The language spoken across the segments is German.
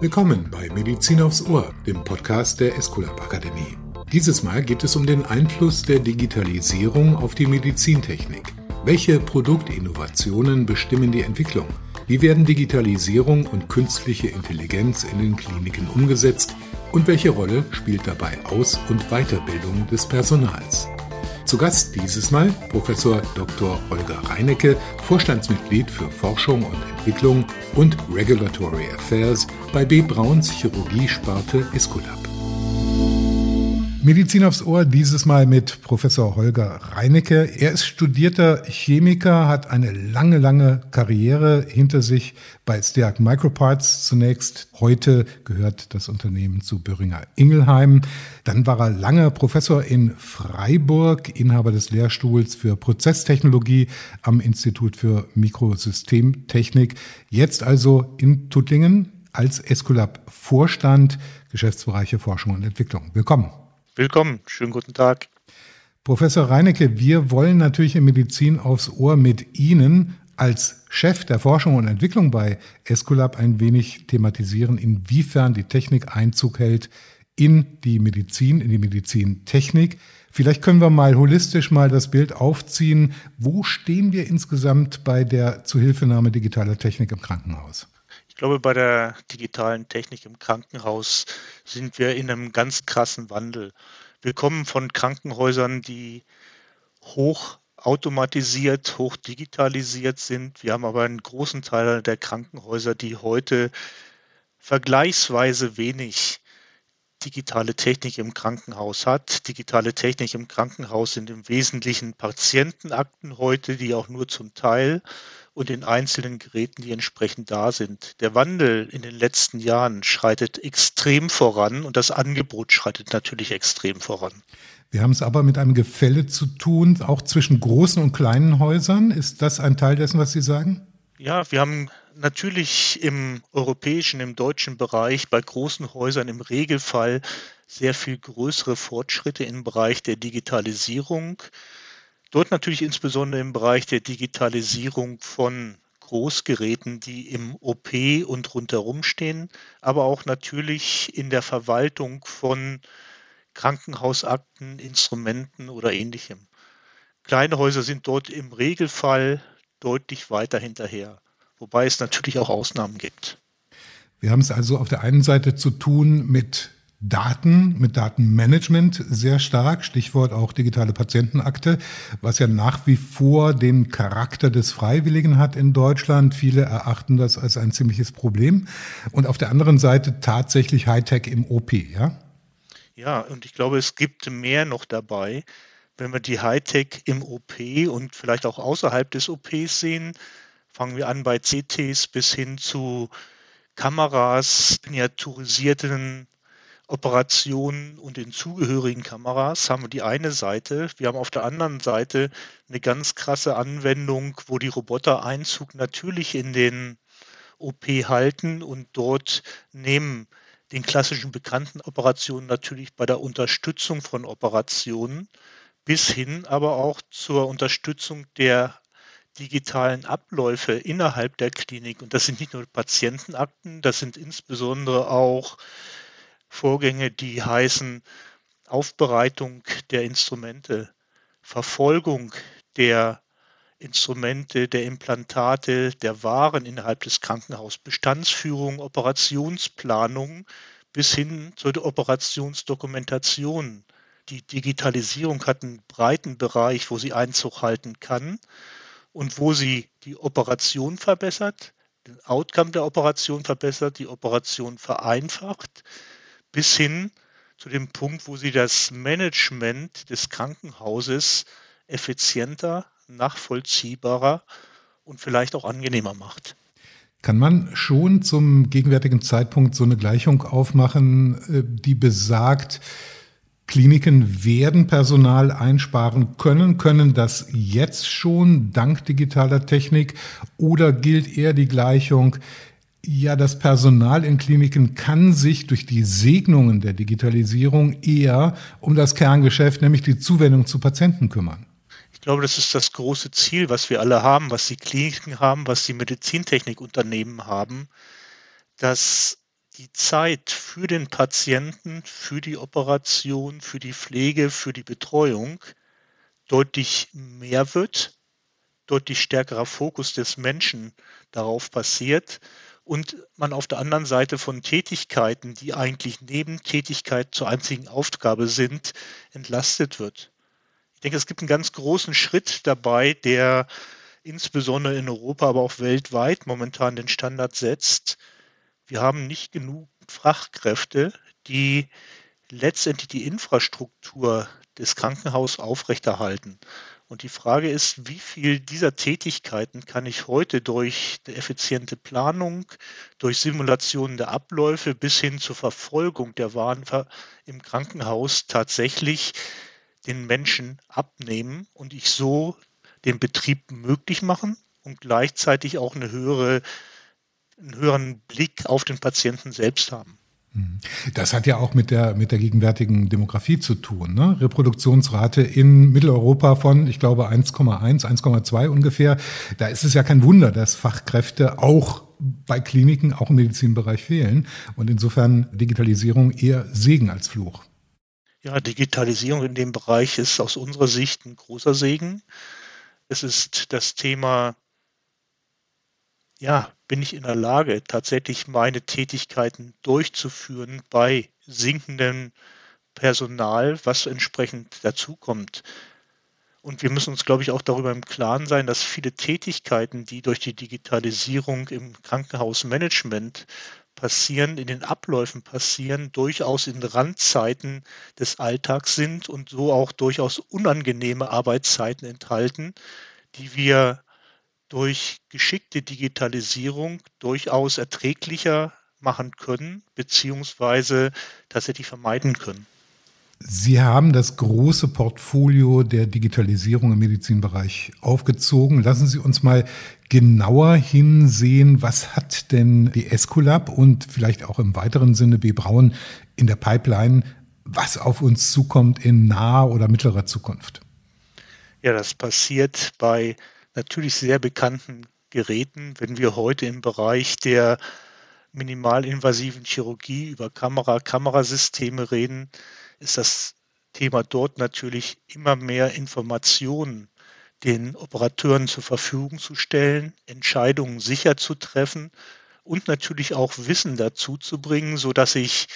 Willkommen bei Medizin aufs Ohr, dem Podcast der Esculap Akademie. Dieses Mal geht es um den Einfluss der Digitalisierung auf die Medizintechnik. Welche Produktinnovationen bestimmen die Entwicklung? Wie werden Digitalisierung und künstliche Intelligenz in den Kliniken umgesetzt? Und welche Rolle spielt dabei Aus- und Weiterbildung des Personals? Zu Gast dieses Mal Professor Dr. Holger Reinecke, Vorstandsmitglied für Forschung und Entwicklung und Regulatory Affairs bei B. Brauns Chirurgie-Sparte Esculap. Medizin aufs Ohr, dieses Mal mit Professor Holger Reinecke. Er ist studierter Chemiker, hat eine lange, lange Karriere hinter sich bei Steag Microparts zunächst. Heute gehört das Unternehmen zu Böhringer Ingelheim. Dann war er lange Professor in Freiburg, Inhaber des Lehrstuhls für Prozesstechnologie am Institut für Mikrosystemtechnik. Jetzt also in Tuttlingen als Esculap Vorstand, Geschäftsbereiche Forschung und Entwicklung. Willkommen. Willkommen, schönen guten Tag. Professor Reinecke, wir wollen natürlich in Medizin aufs Ohr mit Ihnen als Chef der Forschung und Entwicklung bei Esculap ein wenig thematisieren, inwiefern die Technik Einzug hält in die Medizin, in die Medizintechnik. Vielleicht können wir mal holistisch mal das Bild aufziehen. Wo stehen wir insgesamt bei der Zuhilfenahme digitaler Technik im Krankenhaus? Ich glaube, bei der digitalen Technik im Krankenhaus sind wir in einem ganz krassen Wandel. Wir kommen von Krankenhäusern, die hoch automatisiert, hoch digitalisiert sind. Wir haben aber einen großen Teil der Krankenhäuser, die heute vergleichsweise wenig digitale Technik im Krankenhaus hat. Digitale Technik im Krankenhaus sind im Wesentlichen Patientenakten heute, die auch nur zum Teil und den einzelnen Geräten, die entsprechend da sind. Der Wandel in den letzten Jahren schreitet extrem voran und das Angebot schreitet natürlich extrem voran. Wir haben es aber mit einem Gefälle zu tun, auch zwischen großen und kleinen Häusern. Ist das ein Teil dessen, was Sie sagen? Ja, wir haben natürlich im europäischen, im deutschen Bereich bei großen Häusern im Regelfall sehr viel größere Fortschritte im Bereich der Digitalisierung. Dort natürlich insbesondere im Bereich der Digitalisierung von Großgeräten, die im OP und rundherum stehen, aber auch natürlich in der Verwaltung von Krankenhausakten, Instrumenten oder ähnlichem. Kleine Häuser sind dort im Regelfall deutlich weiter hinterher, wobei es natürlich auch Ausnahmen gibt. Wir haben es also auf der einen Seite zu tun mit Daten, mit Datenmanagement sehr stark, Stichwort auch digitale Patientenakte, was ja nach wie vor den Charakter des Freiwilligen hat in Deutschland. Viele erachten das als ein ziemliches Problem. Und auf der anderen Seite tatsächlich Hightech im OP, ja? Ja, und ich glaube, es gibt mehr noch dabei. Wenn wir die Hightech im OP und vielleicht auch außerhalb des OPs sehen, fangen wir an bei CTs bis hin zu Kameras, miniaturisierten Operationen und den zugehörigen Kameras haben wir die eine Seite. Wir haben auf der anderen Seite eine ganz krasse Anwendung, wo die Roboter Einzug natürlich in den OP halten und dort neben den klassischen bekannten Operationen natürlich bei der Unterstützung von Operationen bis hin aber auch zur Unterstützung der digitalen Abläufe innerhalb der Klinik. Und das sind nicht nur Patientenakten, das sind insbesondere auch Vorgänge, die heißen Aufbereitung der Instrumente, Verfolgung der Instrumente, der Implantate, der Waren innerhalb des Krankenhauses, Bestandsführung, Operationsplanung bis hin zur Operationsdokumentation. Die Digitalisierung hat einen breiten Bereich, wo sie Einzug halten kann und wo sie die Operation verbessert, den Outcome der Operation verbessert, die Operation vereinfacht, bis hin zu dem Punkt, wo sie das Management des Krankenhauses effizienter, nachvollziehbarer und vielleicht auch angenehmer macht. Kann man schon zum gegenwärtigen Zeitpunkt so eine Gleichung aufmachen, äh, die besagt, Kliniken werden Personal einsparen können, können das jetzt schon dank digitaler Technik oder gilt eher die Gleichung, ja, das Personal in Kliniken kann sich durch die Segnungen der Digitalisierung eher um das Kerngeschäft, nämlich die Zuwendung zu Patienten kümmern. Ich glaube, das ist das große Ziel, was wir alle haben, was die Kliniken haben, was die Medizintechnikunternehmen haben, dass die Zeit für den Patienten, für die Operation, für die Pflege, für die Betreuung deutlich mehr wird, deutlich stärkerer Fokus des Menschen darauf passiert und man auf der anderen Seite von Tätigkeiten, die eigentlich Nebentätigkeit zur einzigen Aufgabe sind, entlastet wird. Ich denke, es gibt einen ganz großen Schritt dabei, der insbesondere in Europa, aber auch weltweit momentan den Standard setzt, wir haben nicht genug Fachkräfte, die letztendlich die Infrastruktur des Krankenhauses aufrechterhalten. Und die Frage ist, wie viel dieser Tätigkeiten kann ich heute durch eine effiziente Planung, durch Simulationen der Abläufe bis hin zur Verfolgung der Waren im Krankenhaus tatsächlich den Menschen abnehmen und ich so den Betrieb möglich machen und gleichzeitig auch eine höhere einen höheren Blick auf den Patienten selbst haben. Mhm. Das hat ja auch mit der, mit der gegenwärtigen Demografie zu tun. Ne? Reproduktionsrate in Mitteleuropa von, ich glaube, 1,1, 1,2 ungefähr. Da ist es ja kein Wunder, dass Fachkräfte auch bei Kliniken, auch im Medizinbereich fehlen. Und insofern Digitalisierung eher Segen als Fluch. Ja, Digitalisierung in dem Bereich ist aus unserer Sicht ein großer Segen. Es ist das Thema ja, bin ich in der Lage, tatsächlich meine Tätigkeiten durchzuführen bei sinkendem Personal, was entsprechend dazukommt. Und wir müssen uns, glaube ich, auch darüber im Klaren sein, dass viele Tätigkeiten, die durch die Digitalisierung im Krankenhausmanagement passieren, in den Abläufen passieren, durchaus in Randzeiten des Alltags sind und so auch durchaus unangenehme Arbeitszeiten enthalten, die wir durch geschickte Digitalisierung durchaus erträglicher machen können, beziehungsweise tatsächlich vermeiden können. Sie haben das große Portfolio der Digitalisierung im Medizinbereich aufgezogen. Lassen Sie uns mal genauer hinsehen, was hat denn die Escolab und vielleicht auch im weiteren Sinne B. Braun in der Pipeline, was auf uns zukommt in naher oder mittlerer Zukunft? Ja, das passiert bei natürlich sehr bekannten Geräten. Wenn wir heute im Bereich der minimalinvasiven Chirurgie über Kamera, Kamerasysteme reden, ist das Thema dort natürlich immer mehr Informationen den Operateuren zur Verfügung zu stellen, Entscheidungen sicher zu treffen und natürlich auch Wissen dazu zu bringen, so dass ich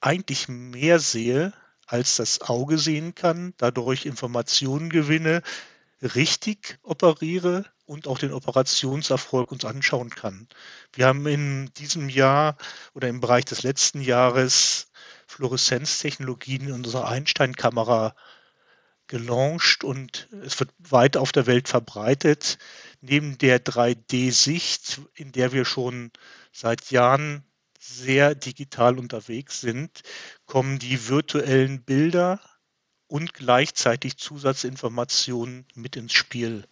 eigentlich mehr sehe, als das Auge sehen kann, dadurch Informationen gewinne, richtig operiere und auch den Operationserfolg uns anschauen kann. Wir haben in diesem Jahr oder im Bereich des letzten Jahres Fluoreszenztechnologien in unserer Einstein-Kamera gelauncht und es wird weit auf der Welt verbreitet. Neben der 3D-Sicht, in der wir schon seit Jahren sehr digital unterwegs sind, kommen die virtuellen Bilder und gleichzeitig Zusatzinformationen mit ins Spiel.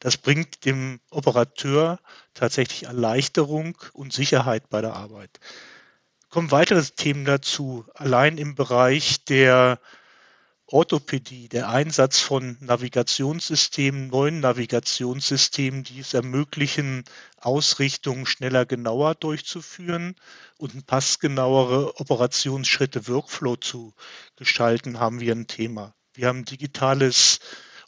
Das bringt dem Operateur tatsächlich Erleichterung und Sicherheit bei der Arbeit. Kommen weitere Themen dazu. Allein im Bereich der Orthopädie, der Einsatz von Navigationssystemen, neuen Navigationssystemen, die es ermöglichen, Ausrichtungen schneller, genauer durchzuführen und passgenauere Operationsschritte, Workflow zu gestalten, haben wir ein Thema. Wir haben digitales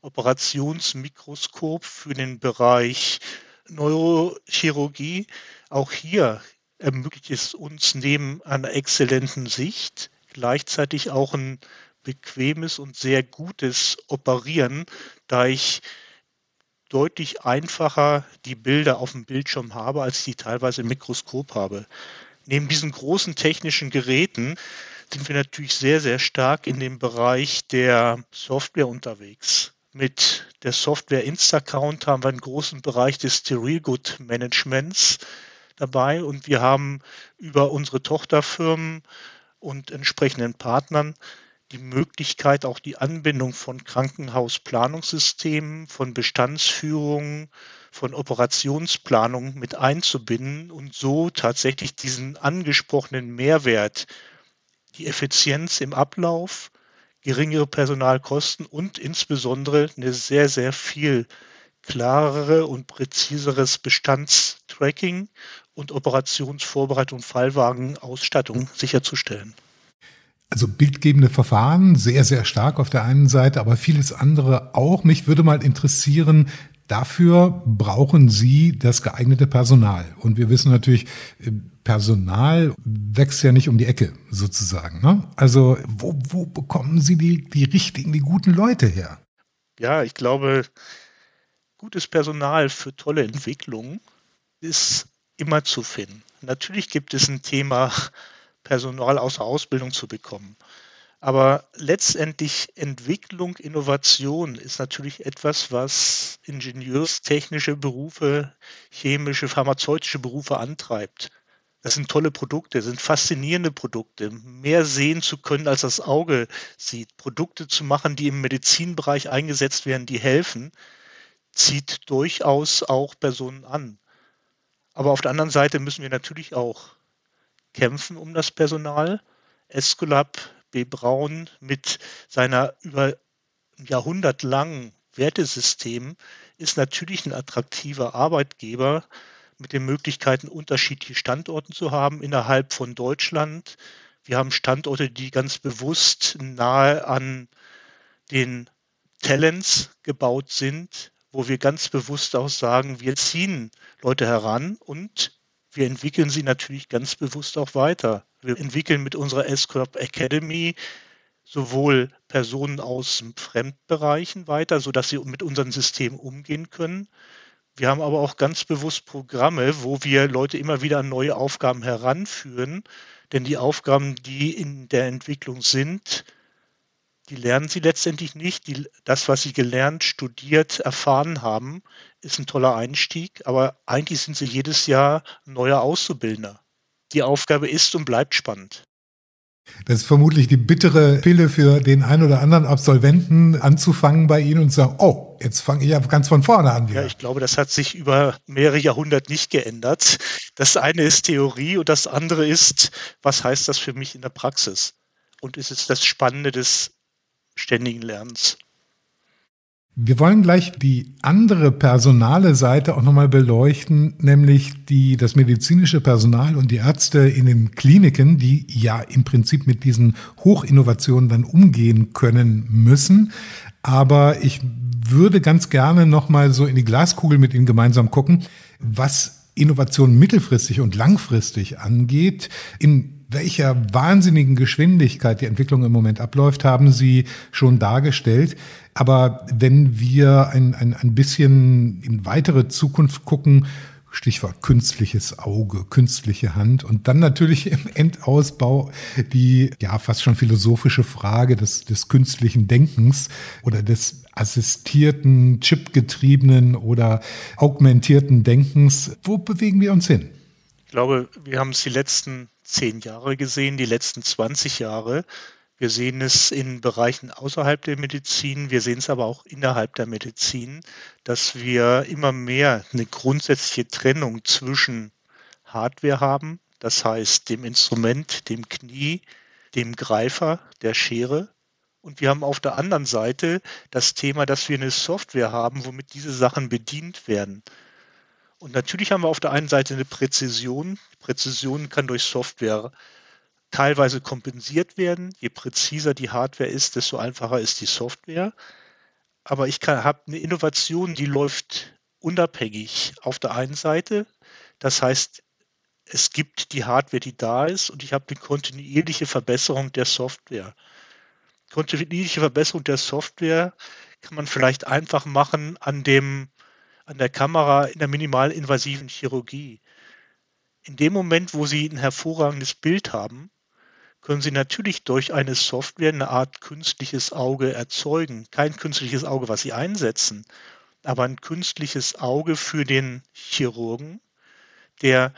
Operationsmikroskop für den Bereich Neurochirurgie. Auch hier ermöglicht es uns neben einer exzellenten Sicht gleichzeitig auch ein bequemes und sehr gutes Operieren, da ich deutlich einfacher die Bilder auf dem Bildschirm habe, als ich die teilweise im Mikroskop habe. Neben diesen großen technischen Geräten sind wir natürlich sehr, sehr stark in dem Bereich der Software unterwegs. Mit der Software Instacount haben wir einen großen Bereich des Sterilgut-Managements dabei und wir haben über unsere Tochterfirmen und entsprechenden Partnern die Möglichkeit, auch die Anbindung von Krankenhausplanungssystemen, von Bestandsführungen, von Operationsplanung mit einzubinden und so tatsächlich diesen angesprochenen Mehrwert, die Effizienz im Ablauf, geringere Personalkosten und insbesondere eine sehr, sehr viel klarere und präziseres Bestandstracking und Operationsvorbereitung, Fallwagenausstattung sicherzustellen. Also bildgebende Verfahren, sehr, sehr stark auf der einen Seite, aber vieles andere auch. Mich würde mal interessieren, dafür brauchen Sie das geeignete Personal. Und wir wissen natürlich, Personal wächst ja nicht um die Ecke sozusagen. Ne? Also wo, wo bekommen Sie die, die richtigen, die guten Leute her? Ja, ich glaube, gutes Personal für tolle Entwicklungen ist immer zu finden. Natürlich gibt es ein Thema Personal aus der Ausbildung zu bekommen. Aber letztendlich Entwicklung, Innovation ist natürlich etwas, was ingenieurstechnische Berufe, chemische, pharmazeutische Berufe antreibt. Das sind tolle Produkte, sind faszinierende Produkte. Mehr sehen zu können, als das Auge sieht. Produkte zu machen, die im Medizinbereich eingesetzt werden, die helfen, zieht durchaus auch Personen an. Aber auf der anderen Seite müssen wir natürlich auch kämpfen um das Personal. Escolab B. Braun mit seiner über Jahrhundert langen Wertesystem ist natürlich ein attraktiver Arbeitgeber mit den Möglichkeiten, unterschiedliche Standorte zu haben innerhalb von Deutschland. Wir haben Standorte, die ganz bewusst nahe an den Talents gebaut sind, wo wir ganz bewusst auch sagen, wir ziehen Leute heran und wir entwickeln sie natürlich ganz bewusst auch weiter. Wir entwickeln mit unserer S-Corp Academy sowohl Personen aus Fremdbereichen weiter, sodass sie mit unserem System umgehen können. Wir haben aber auch ganz bewusst Programme, wo wir Leute immer wieder an neue Aufgaben heranführen. Denn die Aufgaben, die in der Entwicklung sind, die lernen sie letztendlich nicht. Die, das, was sie gelernt, studiert, erfahren haben, ist ein toller Einstieg, aber eigentlich sind sie jedes Jahr neuer Auszubildender. Die Aufgabe ist und bleibt spannend. Das ist vermutlich die bittere Pille für den einen oder anderen Absolventen anzufangen bei Ihnen und zu sagen, oh, jetzt fange ich ja ganz von vorne an. Wieder. Ja, ich glaube, das hat sich über mehrere Jahrhunderte nicht geändert. Das eine ist Theorie und das andere ist, was heißt das für mich in der Praxis? Und es ist das Spannende des ständigen Lernens. Wir wollen gleich die andere personale Seite auch nochmal beleuchten, nämlich die, das medizinische Personal und die Ärzte in den Kliniken, die ja im Prinzip mit diesen Hochinnovationen dann umgehen können müssen. Aber ich würde ganz gerne nochmal so in die Glaskugel mit Ihnen gemeinsam gucken, was Innovation mittelfristig und langfristig angeht. In welcher wahnsinnigen Geschwindigkeit die Entwicklung im Moment abläuft, haben Sie schon dargestellt. Aber wenn wir ein, ein, ein bisschen in weitere Zukunft gucken, Stichwort künstliches Auge, künstliche Hand und dann natürlich im Endausbau die ja fast schon philosophische Frage des, des künstlichen Denkens oder des assistierten, chipgetriebenen oder augmentierten Denkens. Wo bewegen wir uns hin? Ich glaube, wir haben es die letzten zehn Jahre gesehen, die letzten 20 Jahre. Wir sehen es in Bereichen außerhalb der Medizin, wir sehen es aber auch innerhalb der Medizin, dass wir immer mehr eine grundsätzliche Trennung zwischen Hardware haben, das heißt dem Instrument, dem Knie, dem Greifer, der Schere. Und wir haben auf der anderen Seite das Thema, dass wir eine Software haben, womit diese Sachen bedient werden. Und natürlich haben wir auf der einen Seite eine Präzision. Präzision kann durch Software teilweise kompensiert werden. Je präziser die Hardware ist, desto einfacher ist die Software. Aber ich habe eine Innovation, die läuft unabhängig auf der einen Seite. Das heißt, es gibt die Hardware, die da ist, und ich habe eine kontinuierliche Verbesserung der Software. Kontinuierliche Verbesserung der Software kann man vielleicht einfach machen an dem an der Kamera in der minimalinvasiven Chirurgie. In dem Moment, wo Sie ein hervorragendes Bild haben, können Sie natürlich durch eine Software eine Art künstliches Auge erzeugen. Kein künstliches Auge, was Sie einsetzen, aber ein künstliches Auge für den Chirurgen, der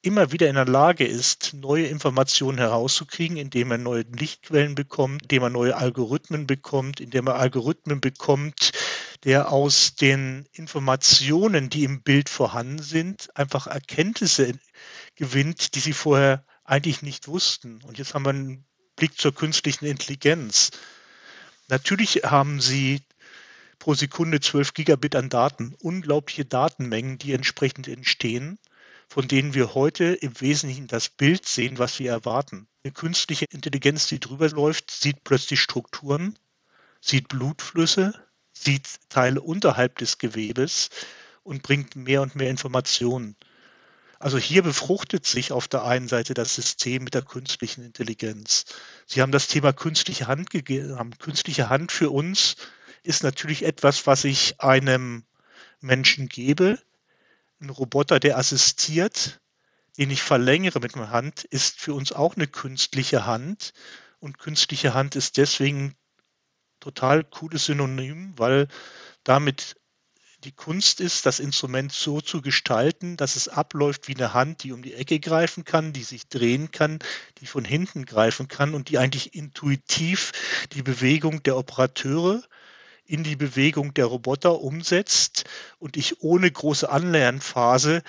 immer wieder in der Lage ist, neue Informationen herauszukriegen, indem er neue Lichtquellen bekommt, indem er neue Algorithmen bekommt, indem er Algorithmen bekommt, der aus den Informationen, die im Bild vorhanden sind, einfach Erkenntnisse gewinnt, die sie vorher eigentlich nicht wussten. Und jetzt haben wir einen Blick zur künstlichen Intelligenz. Natürlich haben sie pro Sekunde 12 Gigabit an Daten, unglaubliche Datenmengen, die entsprechend entstehen, von denen wir heute im Wesentlichen das Bild sehen, was wir erwarten. Eine künstliche Intelligenz, die drüber läuft, sieht plötzlich Strukturen, sieht Blutflüsse, sieht Teile unterhalb des Gewebes und bringt mehr und mehr Informationen. Also hier befruchtet sich auf der einen Seite das System mit der künstlichen Intelligenz. Sie haben das Thema künstliche Hand gegeben. Künstliche Hand für uns ist natürlich etwas, was ich einem Menschen gebe. Ein Roboter, der assistiert, den ich verlängere mit meiner Hand, ist für uns auch eine künstliche Hand. Und künstliche Hand ist deswegen total cooles Synonym, weil damit die Kunst ist, das Instrument so zu gestalten, dass es abläuft wie eine Hand, die um die Ecke greifen kann, die sich drehen kann, die von hinten greifen kann und die eigentlich intuitiv die Bewegung der Operateure in die Bewegung der Roboter umsetzt und ich ohne große Anlernphase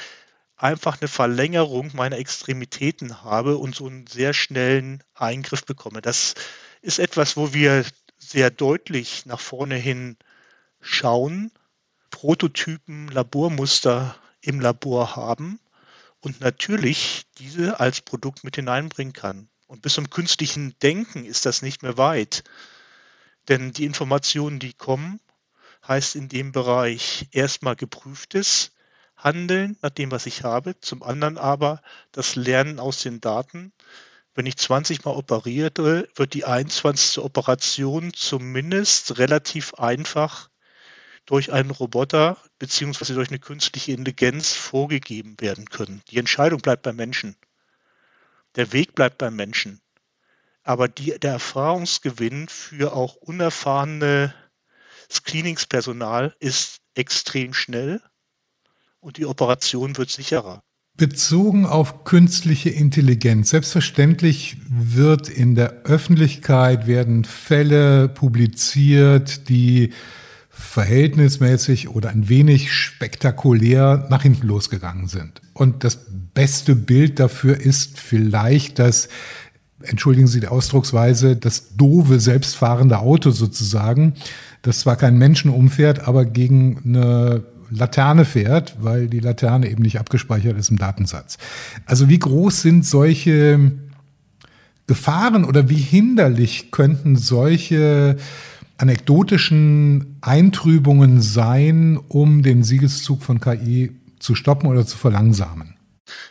einfach eine Verlängerung meiner Extremitäten habe und so einen sehr schnellen Eingriff bekomme. Das ist etwas, wo wir sehr deutlich nach vorne hin schauen Prototypen, Labormuster im Labor haben und natürlich diese als Produkt mit hineinbringen kann. Und bis zum künstlichen Denken ist das nicht mehr weit. Denn die Informationen, die kommen, heißt in dem Bereich erstmal geprüftes Handeln nach dem, was ich habe, zum anderen aber das Lernen aus den Daten. Wenn ich 20 Mal operiere, wird die 21. Operation zumindest relativ einfach durch einen Roboter beziehungsweise durch eine künstliche Intelligenz vorgegeben werden können. Die Entscheidung bleibt beim Menschen. Der Weg bleibt beim Menschen. Aber die, der Erfahrungsgewinn für auch unerfahrene Screeningspersonal ist extrem schnell und die Operation wird sicherer. Bezogen auf künstliche Intelligenz. Selbstverständlich wird in der Öffentlichkeit werden Fälle publiziert, die verhältnismäßig oder ein wenig spektakulär nach hinten losgegangen sind. Und das beste Bild dafür ist vielleicht das, entschuldigen Sie die Ausdrucksweise, das doofe selbstfahrende Auto sozusagen, das zwar kein Menschen umfährt, aber gegen eine Laterne fährt, weil die Laterne eben nicht abgespeichert ist im Datensatz. Also wie groß sind solche Gefahren oder wie hinderlich könnten solche anekdotischen Eintrübungen sein, um den Siegeszug von KI zu stoppen oder zu verlangsamen?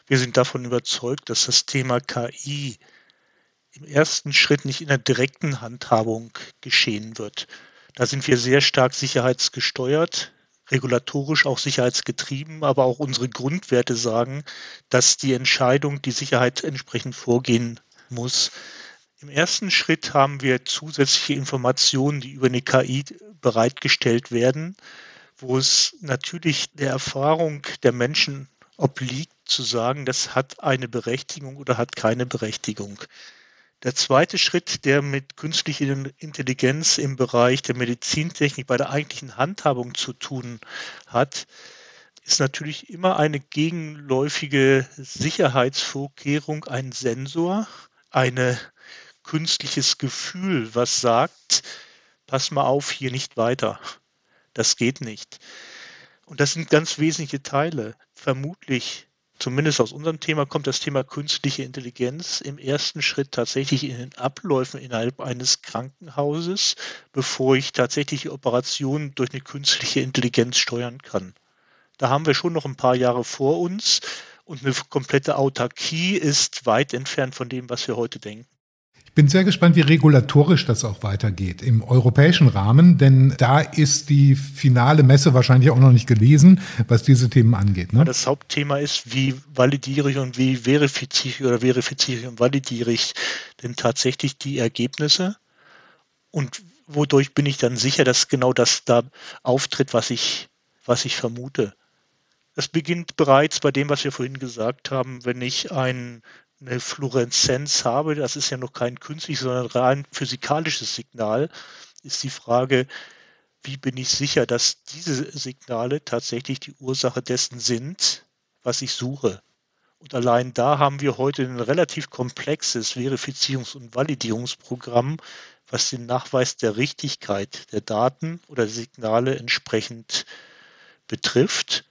Wir sind davon überzeugt, dass das Thema KI im ersten Schritt nicht in der direkten Handhabung geschehen wird. Da sind wir sehr stark sicherheitsgesteuert, regulatorisch auch sicherheitsgetrieben, aber auch unsere Grundwerte sagen, dass die Entscheidung, die Sicherheit entsprechend vorgehen muss. Im ersten Schritt haben wir zusätzliche Informationen, die über eine KI bereitgestellt werden, wo es natürlich der Erfahrung der Menschen obliegt, zu sagen, das hat eine Berechtigung oder hat keine Berechtigung. Der zweite Schritt, der mit künstlicher Intelligenz im Bereich der Medizintechnik bei der eigentlichen Handhabung zu tun hat, ist natürlich immer eine gegenläufige Sicherheitsvorkehrung, ein Sensor, eine künstliches Gefühl, was sagt, pass mal auf, hier nicht weiter. Das geht nicht. Und das sind ganz wesentliche Teile. Vermutlich, zumindest aus unserem Thema, kommt das Thema künstliche Intelligenz im ersten Schritt tatsächlich in den Abläufen innerhalb eines Krankenhauses, bevor ich tatsächlich die Operation durch eine künstliche Intelligenz steuern kann. Da haben wir schon noch ein paar Jahre vor uns und eine komplette Autarkie ist weit entfernt von dem, was wir heute denken bin sehr gespannt, wie regulatorisch das auch weitergeht im europäischen Rahmen, denn da ist die finale Messe wahrscheinlich auch noch nicht gelesen, was diese Themen angeht. Ne? Das Hauptthema ist, wie validiere ich und wie verifiziere ich oder verifiziere ich und validiere ich denn tatsächlich die Ergebnisse und wodurch bin ich dann sicher, dass genau das da auftritt, was ich, was ich vermute. Das beginnt bereits bei dem, was wir vorhin gesagt haben, wenn ich ein eine Fluoreszenz habe, das ist ja noch kein künstliches, sondern rein physikalisches Signal, ist die Frage, wie bin ich sicher, dass diese Signale tatsächlich die Ursache dessen sind, was ich suche. Und allein da haben wir heute ein relativ komplexes Verifizierungs- und Validierungsprogramm, was den Nachweis der Richtigkeit der Daten oder Signale entsprechend betrifft,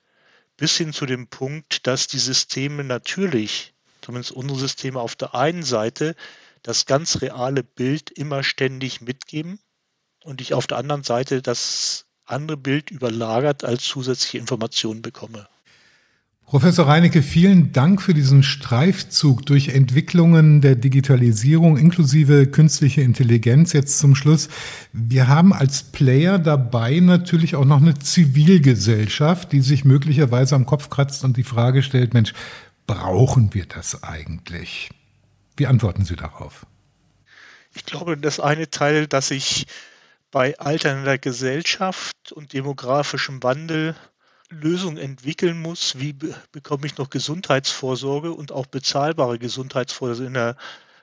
bis hin zu dem Punkt, dass die Systeme natürlich, zumindest unsere Systeme auf der einen Seite, das ganz reale Bild immer ständig mitgeben und ich auf der anderen Seite das andere Bild überlagert als zusätzliche Informationen bekomme. Professor Reinecke, vielen Dank für diesen Streifzug durch Entwicklungen der Digitalisierung inklusive künstliche Intelligenz. Jetzt zum Schluss. Wir haben als Player dabei natürlich auch noch eine Zivilgesellschaft, die sich möglicherweise am Kopf kratzt und die Frage stellt, Mensch, brauchen wir das eigentlich? Wie antworten Sie darauf? Ich glaube, das eine Teil, dass ich bei alternder Gesellschaft und demografischem Wandel Lösungen entwickeln muss, wie be bekomme ich noch Gesundheitsvorsorge und auch bezahlbare Gesundheitsvorsorge in der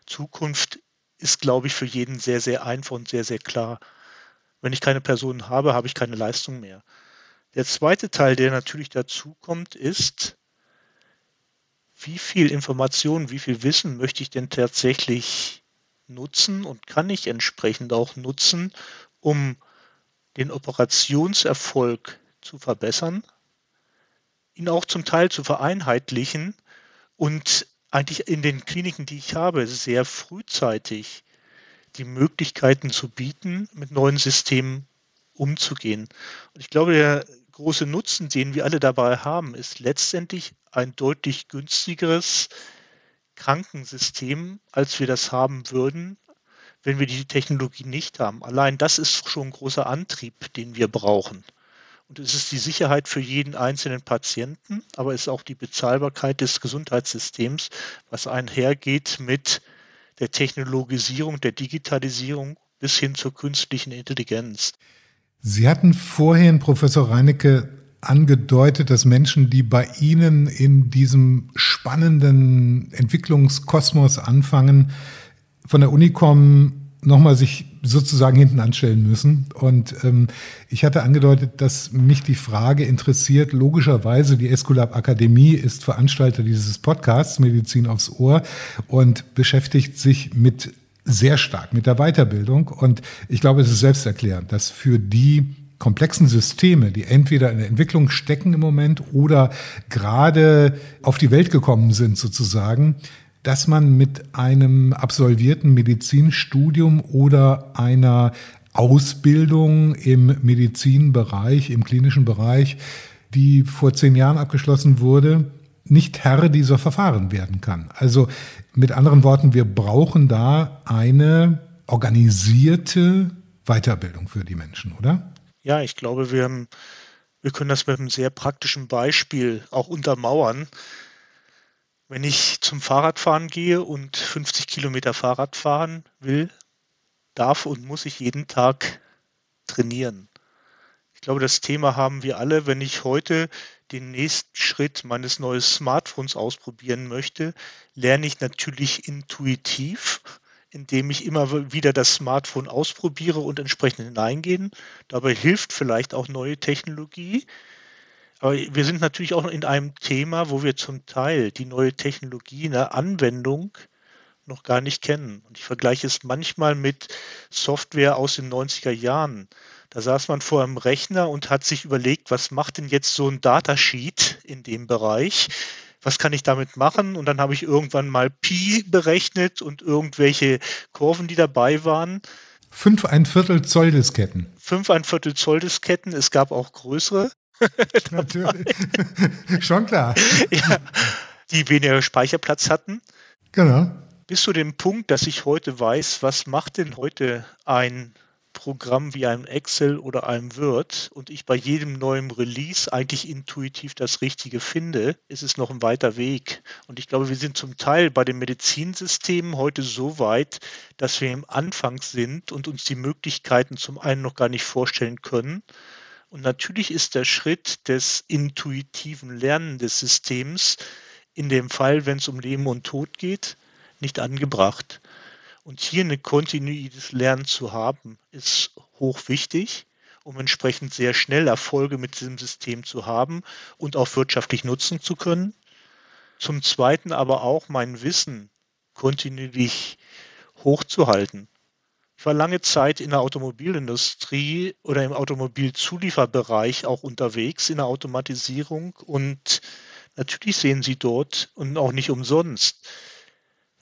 Zukunft, ist, glaube ich, für jeden sehr, sehr einfach und sehr, sehr klar. Wenn ich keine Personen habe, habe ich keine Leistung mehr. Der zweite Teil, der natürlich dazu kommt, ist, wie viel Information, wie viel Wissen möchte ich denn tatsächlich nutzen und kann ich entsprechend auch nutzen, um den Operationserfolg zu verbessern, ihn auch zum Teil zu vereinheitlichen und eigentlich in den Kliniken, die ich habe, sehr frühzeitig die Möglichkeiten zu bieten, mit neuen Systemen umzugehen. Und ich glaube, der große Nutzen, den wir alle dabei haben, ist letztendlich ein deutlich günstigeres Krankensystem, als wir das haben würden, wenn wir die Technologie nicht haben. Allein das ist schon ein großer Antrieb, den wir brauchen. Und es ist die Sicherheit für jeden einzelnen Patienten, aber es ist auch die Bezahlbarkeit des Gesundheitssystems, was einhergeht mit der Technologisierung, der Digitalisierung bis hin zur künstlichen Intelligenz. Sie hatten vorhin, Professor Reinecke, angedeutet, dass Menschen, die bei Ihnen in diesem spannenden Entwicklungskosmos anfangen, von der Uni kommen, nochmal sich sozusagen hinten anstellen müssen. Und ähm, ich hatte angedeutet, dass mich die Frage interessiert. Logischerweise, die Esculap Akademie ist Veranstalter dieses Podcasts Medizin aufs Ohr und beschäftigt sich mit sehr stark mit der Weiterbildung. Und ich glaube, es ist selbsterklärend, dass für die komplexen Systeme, die entweder in der Entwicklung stecken im Moment oder gerade auf die Welt gekommen sind sozusagen, dass man mit einem absolvierten Medizinstudium oder einer Ausbildung im Medizinbereich, im klinischen Bereich, die vor zehn Jahren abgeschlossen wurde, nicht Herr dieser Verfahren werden kann. Also mit anderen Worten, wir brauchen da eine organisierte Weiterbildung für die Menschen, oder? Ja, ich glaube, wir, haben, wir können das mit einem sehr praktischen Beispiel auch untermauern. Wenn ich zum Fahrradfahren gehe und 50 Kilometer Fahrrad fahren will, darf und muss ich jeden Tag trainieren. Ich glaube, das Thema haben wir alle. Wenn ich heute den nächsten Schritt meines neuen Smartphones ausprobieren möchte, lerne ich natürlich intuitiv, indem ich immer wieder das Smartphone ausprobiere und entsprechend hineingehen. Dabei hilft vielleicht auch neue Technologie. Aber wir sind natürlich auch in einem Thema, wo wir zum Teil die neue Technologie in der Anwendung noch gar nicht kennen. Und ich vergleiche es manchmal mit Software aus den 90er Jahren. Da saß man vor einem Rechner und hat sich überlegt, was macht denn jetzt so ein Datasheet in dem Bereich? Was kann ich damit machen? Und dann habe ich irgendwann mal Pi berechnet und irgendwelche Kurven, die dabei waren. Fünf ein Viertel Zoll Disketten. Fünf ein Viertel Zoll Disketten. Es gab auch größere. Natürlich. Schon klar. Ja, die weniger Speicherplatz hatten. Genau. Bis zu dem Punkt, dass ich heute weiß, was macht denn heute ein Programm wie einem Excel oder einem Word und ich bei jedem neuen Release eigentlich intuitiv das Richtige finde, ist es noch ein weiter Weg. Und ich glaube, wir sind zum Teil bei den Medizinsystemen heute so weit, dass wir im Anfang sind und uns die Möglichkeiten zum einen noch gar nicht vorstellen können und natürlich ist der Schritt des intuitiven Lernen des Systems in dem Fall, wenn es um Leben und Tod geht, nicht angebracht. Und hier eine kontinuierliches Lernen zu haben, ist hoch wichtig, um entsprechend sehr schnell Erfolge mit diesem System zu haben und auch wirtschaftlich nutzen zu können. Zum Zweiten aber auch mein Wissen kontinuierlich hochzuhalten. Ich war lange Zeit in der Automobilindustrie oder im Automobilzulieferbereich auch unterwegs in der Automatisierung und natürlich sehen Sie dort und auch nicht umsonst.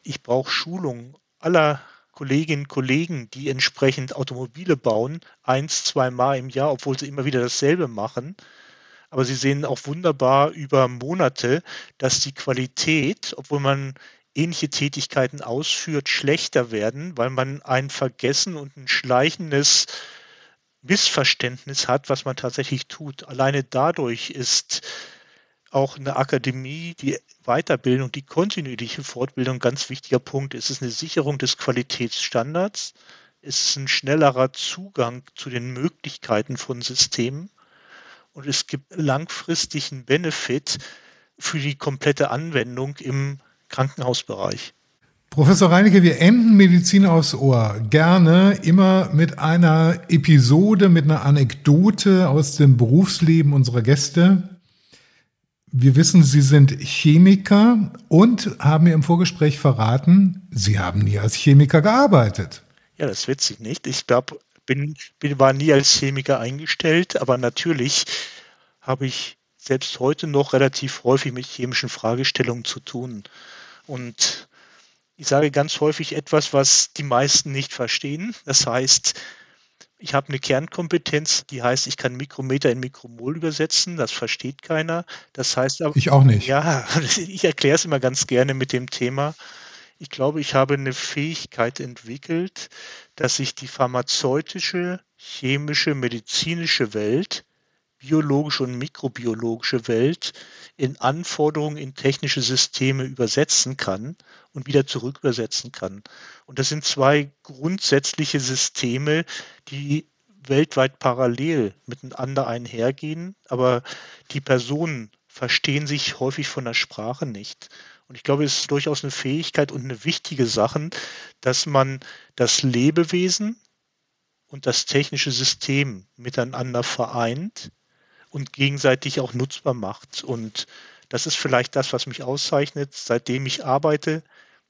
Ich brauche Schulung aller Kolleginnen und Kollegen, die entsprechend Automobile bauen, eins, zweimal im Jahr, obwohl sie immer wieder dasselbe machen. Aber sie sehen auch wunderbar über Monate, dass die Qualität, obwohl man ähnliche Tätigkeiten ausführt, schlechter werden, weil man ein Vergessen und ein schleichendes Missverständnis hat, was man tatsächlich tut. Alleine dadurch ist auch eine Akademie, die Weiterbildung, die kontinuierliche Fortbildung ganz wichtiger Punkt. Es ist eine Sicherung des Qualitätsstandards. Es ist ein schnellerer Zugang zu den Möglichkeiten von Systemen. Und es gibt langfristigen Benefit für die komplette Anwendung im Krankenhausbereich. Professor Reinecke, wir enden Medizin aufs Ohr gerne immer mit einer Episode, mit einer Anekdote aus dem Berufsleben unserer Gäste. Wir wissen, Sie sind Chemiker und haben mir im Vorgespräch verraten, Sie haben nie als Chemiker gearbeitet. Ja, das wird Sie nicht. Ich glaube, bin, bin, war nie als Chemiker eingestellt, aber natürlich habe ich selbst heute noch relativ häufig mit chemischen Fragestellungen zu tun. Und ich sage ganz häufig etwas, was die meisten nicht verstehen. Das heißt, ich habe eine Kernkompetenz, die heißt, ich kann Mikrometer in Mikromol übersetzen. Das versteht keiner. Das heißt aber. Ich auch nicht. Ja, ich erkläre es immer ganz gerne mit dem Thema. Ich glaube, ich habe eine Fähigkeit entwickelt, dass ich die pharmazeutische, chemische, medizinische Welt biologische und mikrobiologische Welt in Anforderungen in technische Systeme übersetzen kann und wieder zurück übersetzen kann. Und das sind zwei grundsätzliche Systeme, die weltweit parallel miteinander einhergehen, aber die Personen verstehen sich häufig von der Sprache nicht. Und ich glaube, es ist durchaus eine Fähigkeit und eine wichtige Sache, dass man das Lebewesen und das technische System miteinander vereint und gegenseitig auch nutzbar macht. Und das ist vielleicht das, was mich auszeichnet. Seitdem ich arbeite,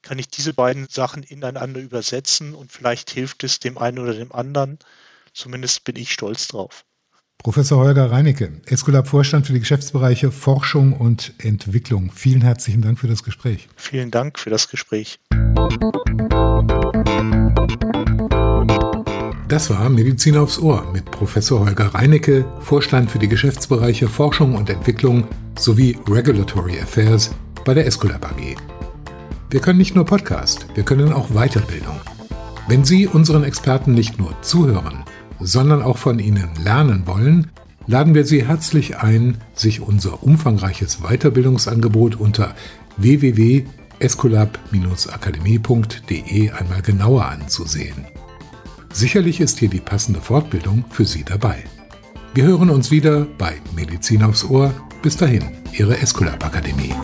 kann ich diese beiden Sachen ineinander übersetzen und vielleicht hilft es dem einen oder dem anderen. Zumindest bin ich stolz drauf. Professor Holger Reinecke, Escolab Vorstand für die Geschäftsbereiche Forschung und Entwicklung. Vielen herzlichen Dank für das Gespräch. Vielen Dank für das Gespräch. Das war Medizin aufs Ohr mit Professor Holger Reinecke, Vorstand für die Geschäftsbereiche Forschung und Entwicklung sowie Regulatory Affairs bei der Escolab AG. Wir können nicht nur Podcast, wir können auch Weiterbildung. Wenn Sie unseren Experten nicht nur zuhören, sondern auch von ihnen lernen wollen, laden wir Sie herzlich ein, sich unser umfangreiches Weiterbildungsangebot unter www.escolab-akademie.de einmal genauer anzusehen. Sicherlich ist hier die passende Fortbildung für Sie dabei. Wir hören uns wieder bei Medizin aufs Ohr. Bis dahin, Ihre Esculap Akademie.